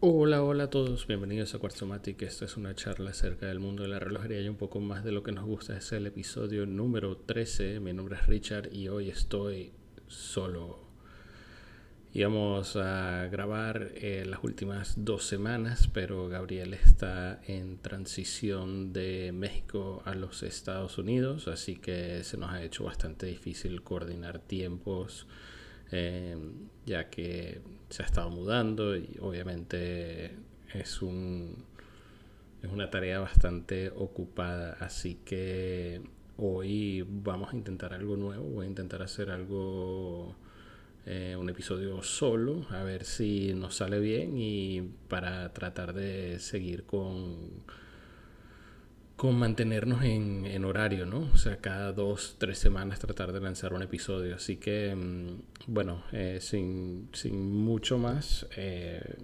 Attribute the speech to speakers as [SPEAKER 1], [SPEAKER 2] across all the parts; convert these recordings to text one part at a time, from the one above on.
[SPEAKER 1] Hola, hola a todos, bienvenidos a Quartzomatic. Esta es una charla acerca del mundo de la relojería y un poco más de lo que nos gusta. Es el episodio número 13. Mi nombre es Richard y hoy estoy solo. Íbamos a grabar eh, las últimas dos semanas, pero Gabriel está en transición de México a los Estados Unidos, así que se nos ha hecho bastante difícil coordinar tiempos Em, ya que se ha estado mudando y obviamente es un es una tarea bastante ocupada. Así que hoy vamos a intentar algo nuevo. Voy a intentar hacer algo eh, un episodio solo a ver si nos sale bien y para tratar de seguir con con mantenernos en, horario, ¿no? O sea, cada dos, tres semanas tratar de lanzar un episodio. Así que, mm, bueno, eh, sin, mucho más, eh,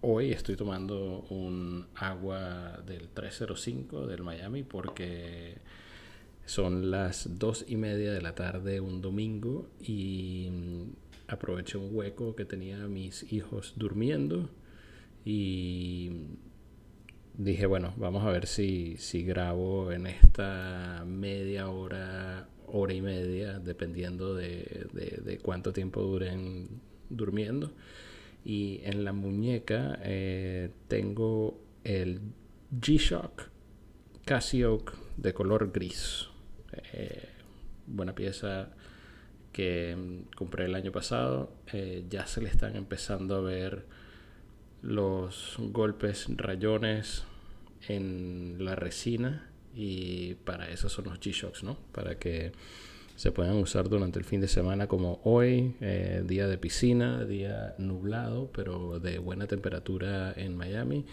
[SPEAKER 1] hoy estoy tomando un agua del 305 del Miami porque son las dos y media de la tarde un domingo y mm, aproveché un hueco que tenía mis hijos durmiendo y dije, bueno, vamos a ver si, si grabo en esta media hora, hora y media, dependiendo de, de, cuánto tiempo duren durmiendo. Y en la muñeca eh, tengo el G-Shock Casio de color gris. Eh, buena pieza que compré el año pasado. Eh, ya se le están empezando a ver los golpes rayones en la resina y para eso son los G-Shocks, ¿no? Para que se puedan usar durante el fin de semana como hoy, eh, día de piscina, día nublado, pero de buena temperatura en Miami.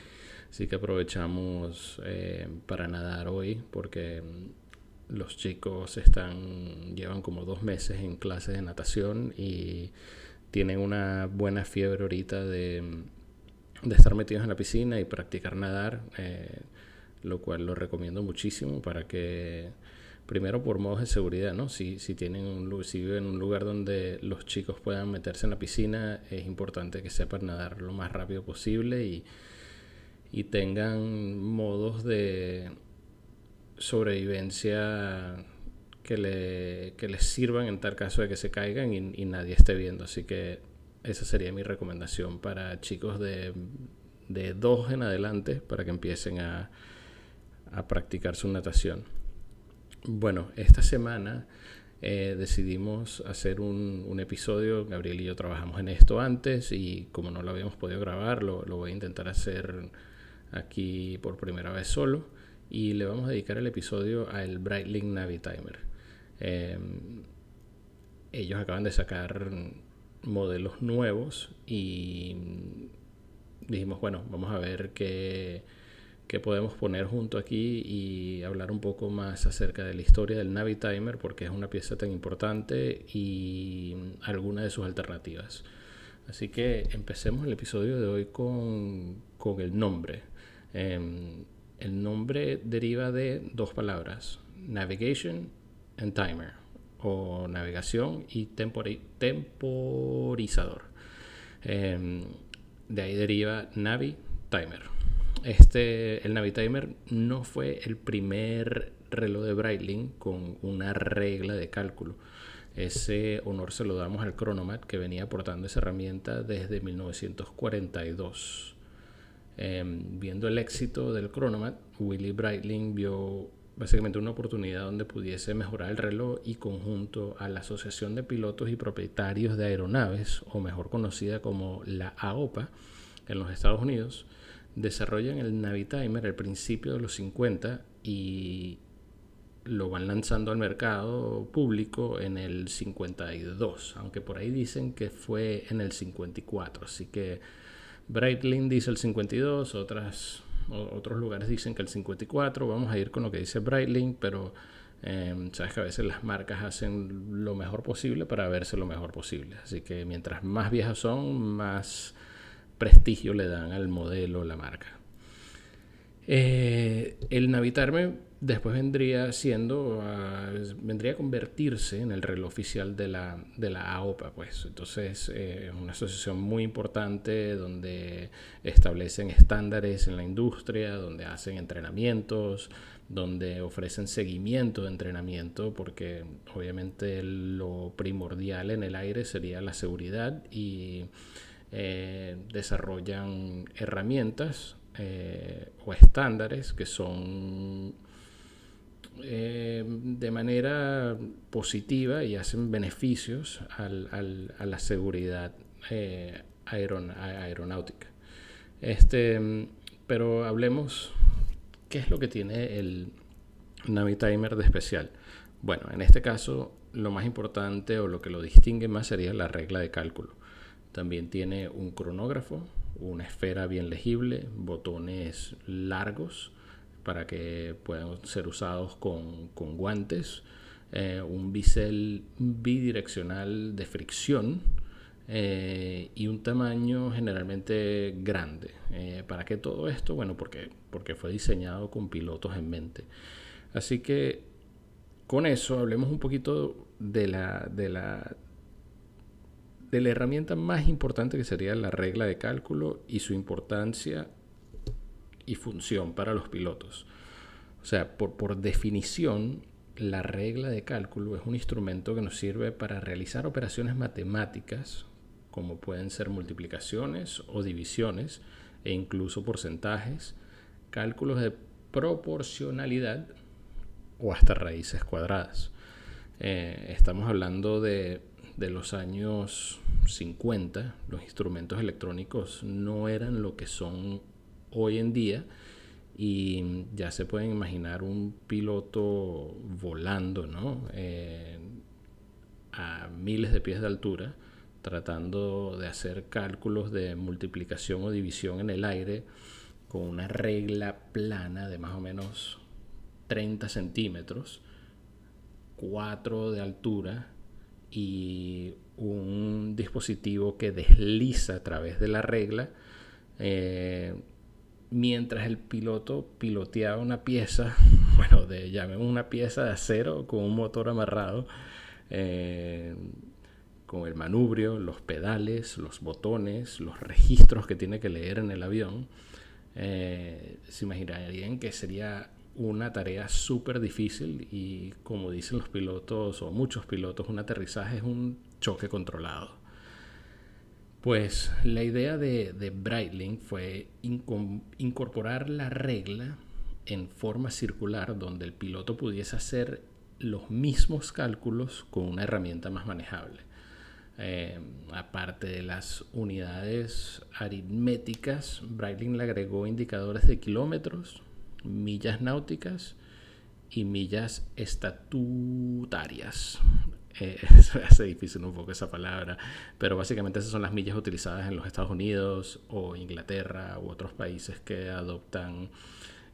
[SPEAKER 1] Así que aprovechamos eh, para nadar hoy porque los chicos están llevan como dos meses en clases de natación y tienen una buena fiebre ahorita de de estar metidos en la piscina y practicar nadar, eh, lo cual lo recomiendo muchísimo para que, primero por modos de seguridad, ¿no? Si, si, tienen un, si viven en un lugar donde los chicos puedan meterse en la piscina, es importante que sepan nadar lo más rápido posible y, y tengan modos de sobrevivencia que, le, que les sirvan en tal caso de que se caigan y, y nadie esté viendo. Así que esa sería mi recomendación para chicos de, de dos en adelante para que empiecen a, a practicar su natación. Bueno, esta semana eh, decidimos hacer un, episodio. Gabriel y yo trabajamos en esto antes y como no lo habíamos podido grabar, lo, lo, voy a intentar hacer aquí por primera vez solo. Y le vamos a dedicar el episodio al Breitling Navi Timer. Em, ellos acaban de sacar modelos nuevos y dijimos, bueno, vamos a ver qué, qué, podemos poner junto aquí y hablar un poco más acerca de la historia del Navitimer porque es una pieza tan importante y alguna de sus alternativas. Así que empecemos el episodio de hoy con, con el nombre. Em, el nombre deriva de dos palabras, navigation and timer o navegación y temporizador. Em, de ahí deriva Navi Timer. Este, el Navi Timer no fue el primer reloj de Breitling con una regla de cálculo. Ese honor se lo damos al Chronomat que venía aportando esa herramienta desde 1942. Em, viendo el éxito del Chronomat, Willy Breitling vio básicamente una oportunidad donde pudiese mejorar el reloj y conjunto a la Asociación de Pilotos y Propietarios de Aeronaves, o mejor conocida como la AOPA, en los Estados Unidos, desarrollan el Navitimer al principio de los 50 y lo van lanzando al mercado público en el 52, aunque por ahí dicen que fue en el 54, así que Breitling dice el 52, otras otros lugares dicen que el 54, vamos a ir con lo que dice Breitling, pero em, sabes que a veces las marcas hacen lo mejor posible para verse lo mejor posible. Así que mientras más viejas son, más prestigio le dan al modelo, la marca. Eh, el Navitarme después vendría siendo, ah, vendría a convertirse en el reloj oficial de la, de la AOPA, pues. Entonces, es una asociación muy importante donde establecen estándares en la industria, donde hacen entrenamientos, donde ofrecen seguimiento de entrenamiento, porque obviamente lo primordial en el aire sería la seguridad y eh, desarrollan herramientas eh, o estándares que son eh, de manera positiva y hacen beneficios a la seguridad aeronáutica. Este, pero hablemos ¿Qué es lo que tiene el Navitimer de especial? Bueno, en este caso lo más importante o lo que lo distingue más sería la regla de cálculo. También tiene un cronógrafo, una esfera bien legible, botones largos para que puedan ser usados con, guantes, eh, un bisel bidireccional de fricción eh, y un tamaño generalmente grande. Eh, ¿Para qué todo esto? Bueno, porque, porque fue diseñado con pilotos en mente. Así que con eso hablemos un poquito de la, de la, de la herramienta más importante que sería la regla de cálculo y su importancia y función para los pilotos. O sea, por, por definición, la regla de cálculo es un instrumento que nos sirve para realizar operaciones matemáticas como pueden ser multiplicaciones o divisiones e incluso porcentajes, cálculos de proporcionalidad o hasta raíces cuadradas. Eh, estamos hablando de, de, los años 50, los instrumentos electrónicos no eran lo que son hoy en día y ya se pueden imaginar un piloto volando ¿no? Eh, a miles de pies de altura tratando de hacer cálculos de multiplicación o división en el aire con una regla plana de más o menos 30 centímetros, 4 de altura y un dispositivo que desliza a través de la regla eh, mientras el piloto piloteaba una pieza, bueno, de llamemos una pieza de acero con un motor amarrado. Eh, con el manubrio, los pedales, los botones, los registros que tiene que leer en el avión, eh, se imaginarían que sería una tarea súper difícil y como dicen los pilotos o muchos pilotos, un aterrizaje es un choque controlado. Pues la idea de, de Breitling fue incorporar la regla en forma circular donde el piloto pudiese hacer los mismos cálculos con una herramienta más manejable. Eh, aparte de las unidades aritméticas, Breitling le agregó indicadores de kilómetros, millas náuticas y millas estatutarias. Eh, se hace difícil un poco esa palabra, pero básicamente esas son las millas utilizadas en los Estados Unidos o Inglaterra u otros países que adoptan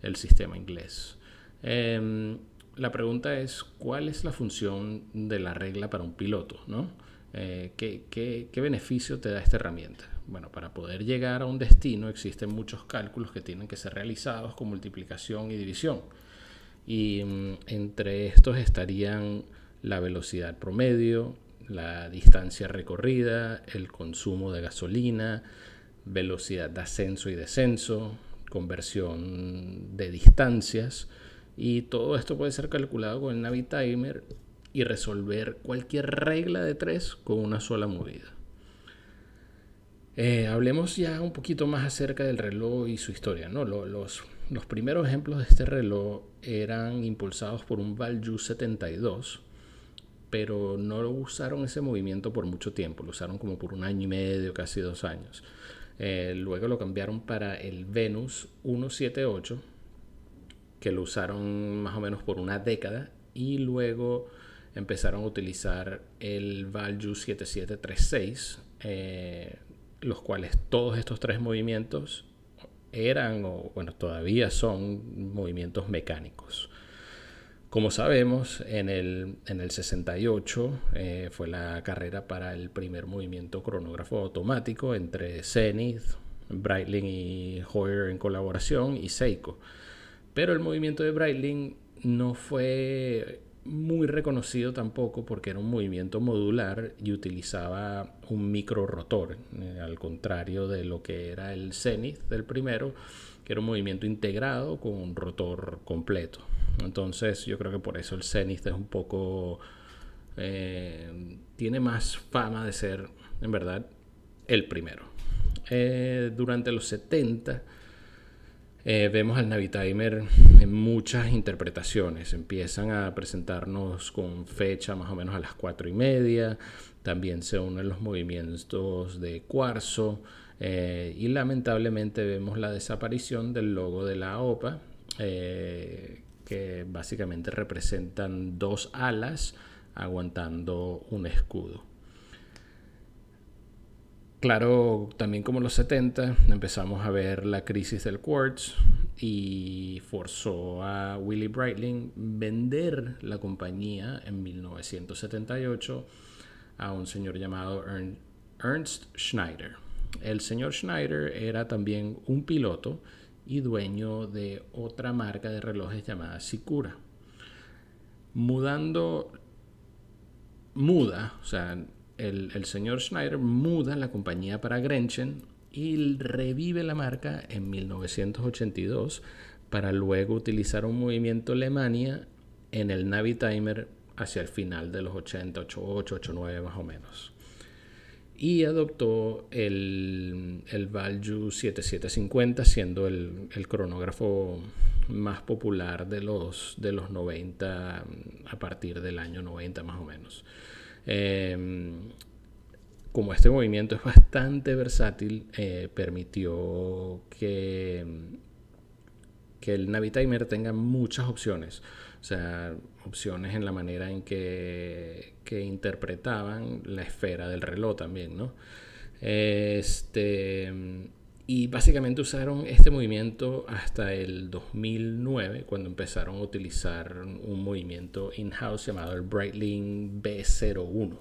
[SPEAKER 1] el sistema inglés. Em, la pregunta es, ¿cuál es la función de la regla para un piloto? ¿no? Eh, ¿qué, beneficio te da esta herramienta? Bueno, para poder llegar a un destino existen muchos cálculos que tienen que ser realizados con multiplicación y división. Y mm, entre estos estarían la velocidad promedio, la distancia recorrida, el consumo de gasolina, velocidad de ascenso y descenso, conversión de distancias. Y todo esto puede ser calculado con el Navitimer y resolver cualquier regla de tres con una sola movida. Eh, hablemos ya un poquito más acerca del reloj y su historia. ¿no? Los, primeros ejemplos de este reloj eran impulsados por un Valju 72, pero no lo usaron ese movimiento por mucho tiempo, lo usaron como por un año y medio, casi dos años. Eh, luego lo cambiaron para el Venus 178, que lo usaron más o menos por una década, y luego empezaron a utilizar el Value 7736, eh, los cuales todos estos tres movimientos eran o bueno todavía son movimientos mecánicos. Como sabemos, en el, en el 68 eh, fue la carrera para el primer movimiento cronógrafo automático entre Zenith, Breitling y Hoyer en colaboración y Seiko. Pero el movimiento de Breitling no fue muy reconocido tampoco porque era un movimiento modular y utilizaba un micro rotor, eh, al contrario de lo que era el Zenith del primero, que era un movimiento integrado con un rotor completo. Entonces yo creo que por eso el Zenith es un poco... Eh, tiene más fama de ser, en verdad, el primero. Eh, durante los 70 eh, vemos al Navitimer en muchas interpretaciones. Empiezan a presentarnos con fecha más o menos a las 4 y media. También se unen los movimientos de cuarzo. Eh, y lamentablemente vemos la desaparición del logo de la OPA, eh, que básicamente representan dos alas aguantando un escudo. Claro, también como los 70 empezamos a ver la crisis del quartz y forzó a Willy Breitling vender la compañía en 1978 a un señor llamado Ernst Schneider. El señor Schneider era también un piloto y dueño de otra marca de relojes llamada Sikura. Mudando, muda, o sea, el, señor Schneider muda la compañía para Grenchen y revive la marca en 1982 para luego utilizar un movimiento Alemania en el Navitimer hacia el final de los 80, 88, 89 más o menos. Y adoptó el, el Value 7750 siendo el, cronógrafo más popular de los, de los 90 a partir del año 90 más o menos. Em, como este movimiento es bastante versátil, eh, permitió que, que el Navitimer tenga muchas opciones. O sea, opciones en la manera en que, que interpretaban la esfera del reloj también, ¿no? Este, y básicamente usaron este movimiento hasta el 2009, cuando empezaron a utilizar un movimiento in-house llamado el Breitling B01.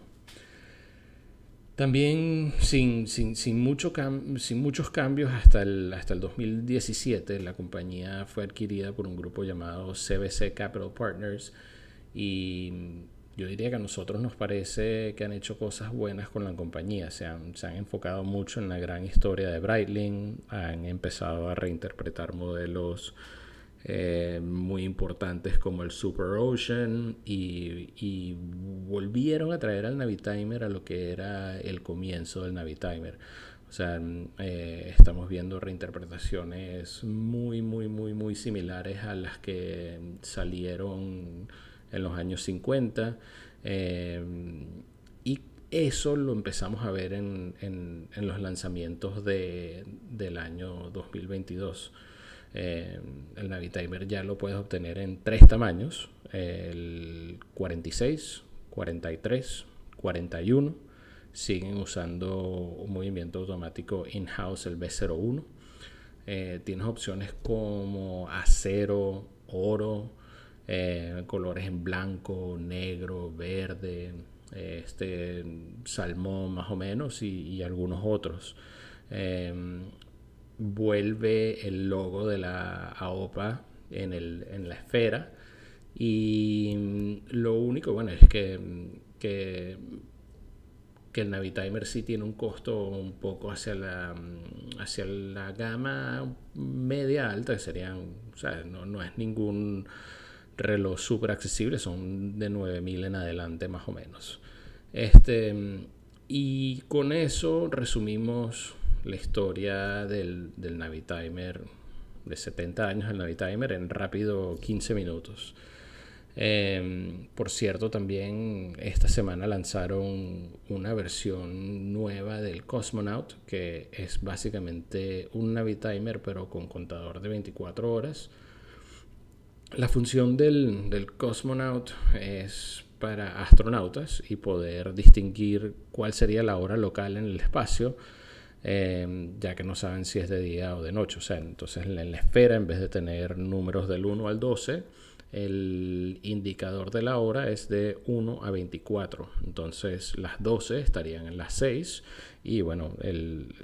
[SPEAKER 1] También sin, sin, sin, mucho sin muchos cambios hasta el, hasta el 2017, la compañía fue adquirida por un grupo llamado CBC Capital Partners y yo diría que a nosotros nos parece que han hecho cosas buenas con la compañía. Se han, se han enfocado mucho en la gran historia de Breitling, han empezado a reinterpretar modelos eh, muy importantes como el Super Ocean y, y, volvieron a traer al Navitimer a lo que era el comienzo del Navitimer. O sea, eh, estamos viendo reinterpretaciones muy, muy, muy, muy similares a las que salieron en los años 50. Eh, y eso lo empezamos a ver en, en, los lanzamientos de, del año 2022. Eh, el Navitimer ya lo puedes obtener en tres tamaños, el 46, 43, 41. Siguen usando un movimiento automático in-house, el B01. Eh, tienes opciones como acero, oro, eh, colores en blanco, negro, verde, este salmón más o menos y, algunos otros. Em, vuelve el logo de la AOPA en, el, en la esfera y lo único bueno es que, que, que el Navitimer sí tiene un costo un poco hacia la, hacia la gama media alta, que serían, o sea, no, no es ningún reloj súper accesible, son de 9000 en adelante más o menos. Este, y con eso resumimos la historia del, del Navitimer de 70 años, el Navitimer, en rápido 15 minutos. Em, por cierto, también esta semana lanzaron una versión nueva del Cosmonaut, que es básicamente un Navitimer, pero con contador de 24 horas la función del, Cosmonaut es para astronautas y poder distinguir cuál sería la hora local en el espacio, eh, ya que no saben si es de día o de noche. O sea, entonces en la esfera, en vez de tener números del 1 al 12, el indicador de la hora es de 1 a 24. Entonces las 12 estarían en las 6 y bueno,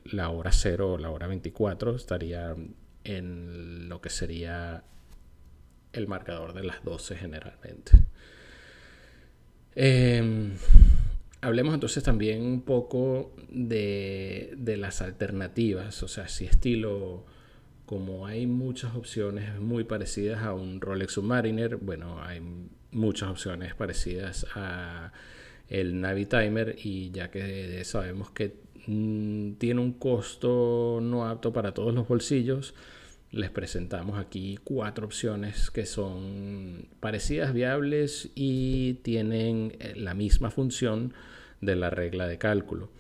[SPEAKER 1] la hora 0 o la hora 24 estaría en lo que sería el marcador de las 12 generalmente. Em, hablemos entonces también un poco de, de las alternativas, o sea, si estilo como hay muchas opciones muy parecidas a un Rolex Submariner, bueno, hay muchas opciones parecidas a el Navi Timer y ya que sabemos que mm, tiene un costo no apto para todos los bolsillos, les presentamos aquí cuatro opciones que son parecidas, viables y tienen eh, la misma función de la regla de cálculo.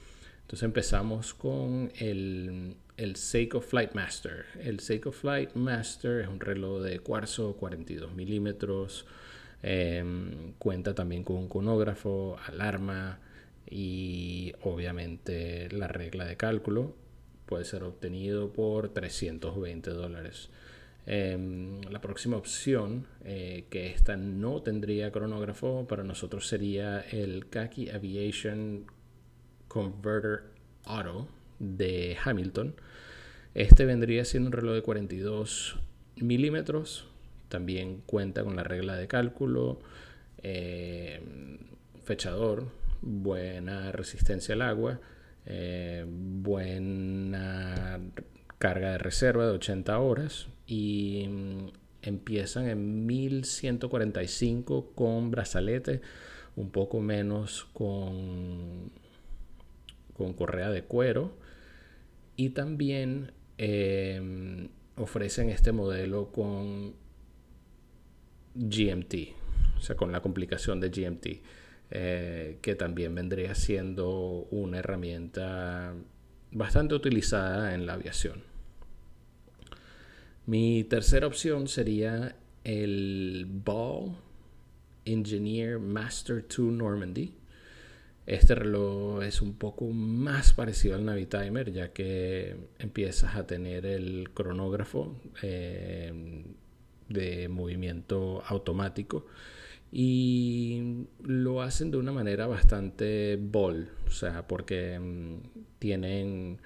[SPEAKER 1] Entonces empezamos con el el Seiko Flight Master. El Seiko Flight Master es un reloj de cuarzo 42 milímetros. Em, cuenta también con un conógrafo, alarma y obviamente la regla de cálculo. Puede ser obtenido por 320 dólares. Em, la próxima opción, eh, que esta no tendría cronógrafo, para nosotros sería el Kaki Aviation Converter Auto de Hamilton. Este vendría siendo un reloj de 42 milímetros. También cuenta con la regla de cálculo, eh, fechador, buena resistencia al agua, eh, buena carga de reserva de 80 horas y mm, empiezan en 1145 con brazalete, un poco menos con, con correa de cuero. Y también Em, ofrecen este modelo con GMT, o sea, con la complicación de GMT, eh, que también vendría siendo una herramienta bastante utilizada en la aviación. Mi tercera opción sería el Ball Engineer Master 2 Normandy. Este reloj es un poco más parecido al Navitimer ya que empiezas a tener el cronógrafo eh, de movimiento automático y lo hacen de una manera bastante bold, o sea, porque mm, tienen,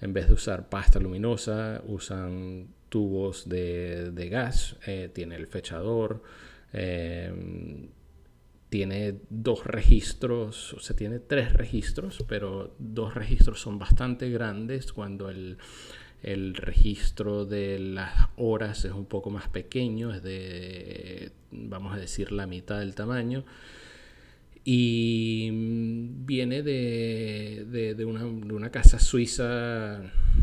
[SPEAKER 1] en vez de usar pasta luminosa, usan tubos de, gas, eh, tiene el fechador, eh, tiene dos registros, o sea, tiene tres registros, pero dos registros son bastante grandes cuando el, registro de las horas es un poco más pequeño, es de, vamos a decir, la mitad del tamaño. Y viene de, una, casa suiza,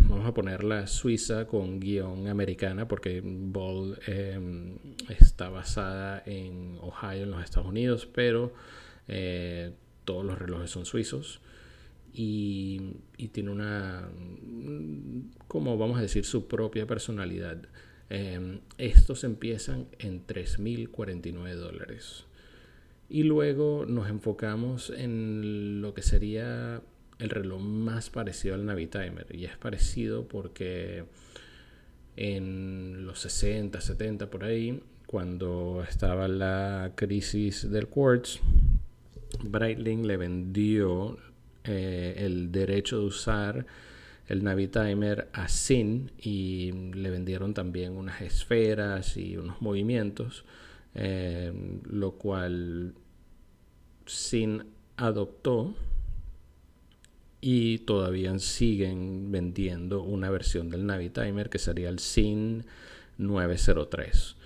[SPEAKER 1] vamos a ponerla suiza con guion americana, porque Ball em, está basada en Ohio, en los Estados Unidos, pero eh, todos los relojes son suizos. Y, tiene una, como vamos a decir, su propia personalidad. Em, estos empiezan en 3.049 dólares. Y luego nos enfocamos en lo que sería el reloj más parecido al Navitimer. Y es parecido porque en los 60, 70 por ahí, cuando estaba la crisis del quartz, Breitling le vendió eh, el derecho de usar el Navitimer a Sin y le vendieron también unas esferas y unos movimientos, eh, lo cual sin adoptó y todavía siguen vendiendo una versión del Navitimer que sería el SIN 903.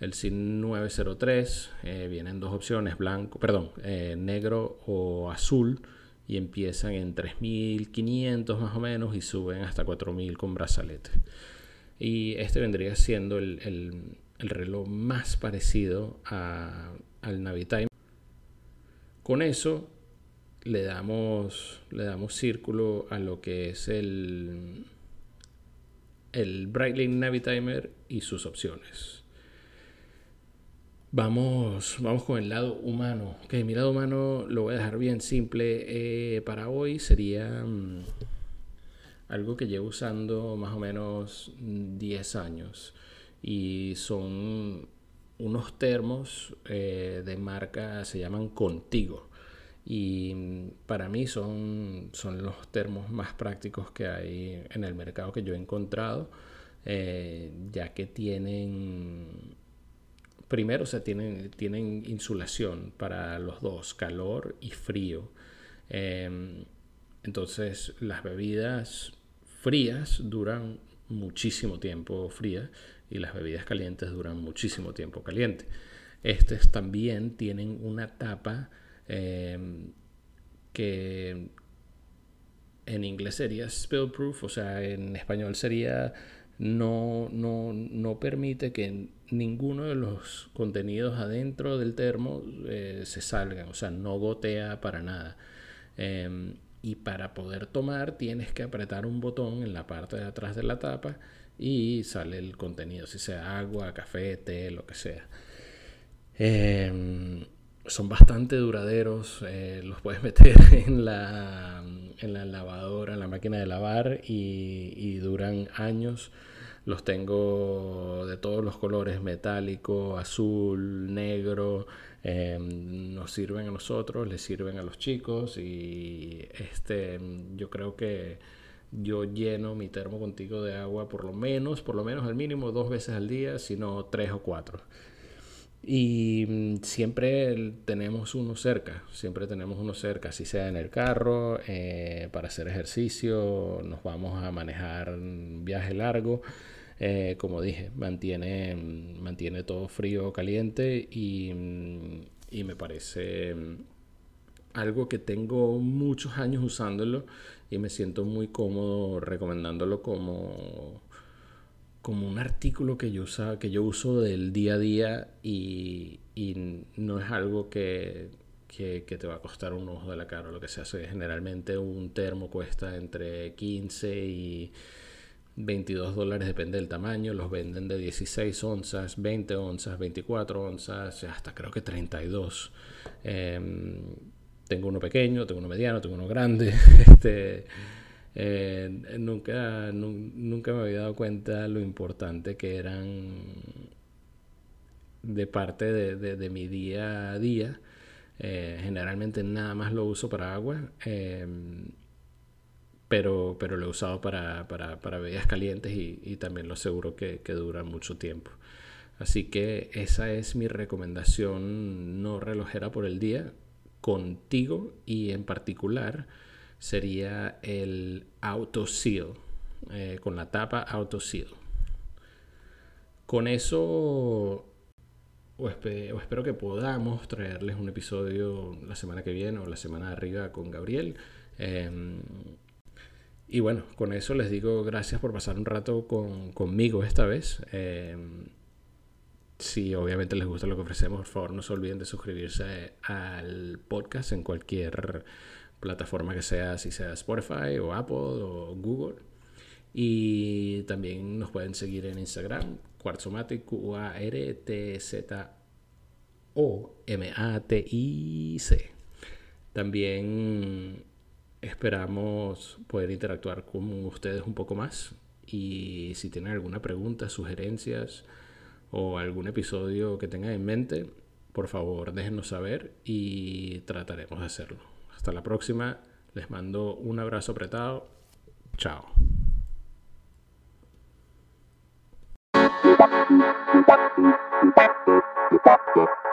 [SPEAKER 1] El SIN 903 eh, viene en dos opciones, blanco, perdón, eh, negro o azul y empiezan en 3.500 más o menos y suben hasta 4.000 con brazalete. Y este vendría siendo el, reloj más parecido al Navitimer. Con eso le damos, le damos círculo a lo que es el, el Breitling Navitimer y sus opciones. Vamos, vamos con el lado humano. Que mi lado humano lo voy a dejar bien simple. Eh, para hoy sería mm, algo que llevo usando más o menos 10 años. Y son unos termos eh, de marca, se llaman Contigo. Y mm, para mí son, son los termos más prácticos que hay en el mercado que yo he encontrado, eh, ya que tienen, primero, o tienen, tienen insulación para los dos, calor y frío. Em, entonces las bebidas frías duran muchísimo tiempo frías y las bebidas calientes duran muchísimo tiempo caliente. Estos también tienen una tapa em, que en inglés sería spill proof, o sea, en español sería no, no, no permite que ninguno de los contenidos adentro del termo eh, se salgan, o sea, no gotea para nada. Em, y para poder tomar tienes que apretar un botón en la parte de atrás de la tapa y sale el contenido, si sea agua, café, té, lo que sea. Em, son bastante duraderos, eh, los puedes meter en la, en la lavadora, en la máquina de lavar y, duran años. Los tengo de todos los colores, metálico, azul, negro. Em, nos sirven a nosotros, les sirven a los chicos y este, yo creo que yo lleno mi termo contigo de agua por lo menos, por lo menos al mínimo dos veces al día, si no tres o cuatro. Y mm, siempre tenemos uno cerca, siempre tenemos uno cerca, si sea en el carro, eh, para hacer ejercicio, nos vamos a manejar un viaje largo. Eh, como dije, mantiene, mm, mantiene todo frío o caliente y, mm, y me parece algo que tengo muchos años usándolo y me siento muy cómodo recomendándolo como, como un artículo que yo, usa, que yo uso del día a día y, no es algo que, que, te va a costar un ojo de la cara o lo que sea. Generalmente un termo cuesta entre 15 y 22 dólares, depende del tamaño. Los venden de 16 onzas, 20 onzas, 24 onzas, hasta creo que 32. Tengo uno pequeño, tengo uno mediano, tengo uno grande. este, eh, nunca, nunca me había dado cuenta lo importante que eran de parte de, mi día a día. Eh, generalmente nada más lo uso para agua, em, pero, pero lo he usado para, para, para bebidas calientes y, también lo aseguro que, que dura mucho tiempo. Así que esa es mi recomendación no relojera por el día contigo y en particular sería el auto seal eh, con la tapa auto seal con eso o, espero que podamos traerles un episodio la semana que viene o la semana de arriba con Gabriel em, y bueno, con eso les digo gracias por pasar un rato conmigo esta vez. Em, si obviamente les gusta lo que ofrecemos, por favor no se olviden de suscribirse al podcast en cualquier plataforma que sea, si sea Spotify o Apple o Google. Y también nos pueden seguir en Instagram, Quartzomatic, Q-A-R-T-Z-O-M-A-T-I-C. También esperamos poder interactuar con ustedes un poco más. Y si tienen alguna pregunta, sugerencias, o algún episodio que tengan en mente, por favor déjenos saber y trataremos de hacerlo. Hasta la próxima, les mando un abrazo apretado. Chao.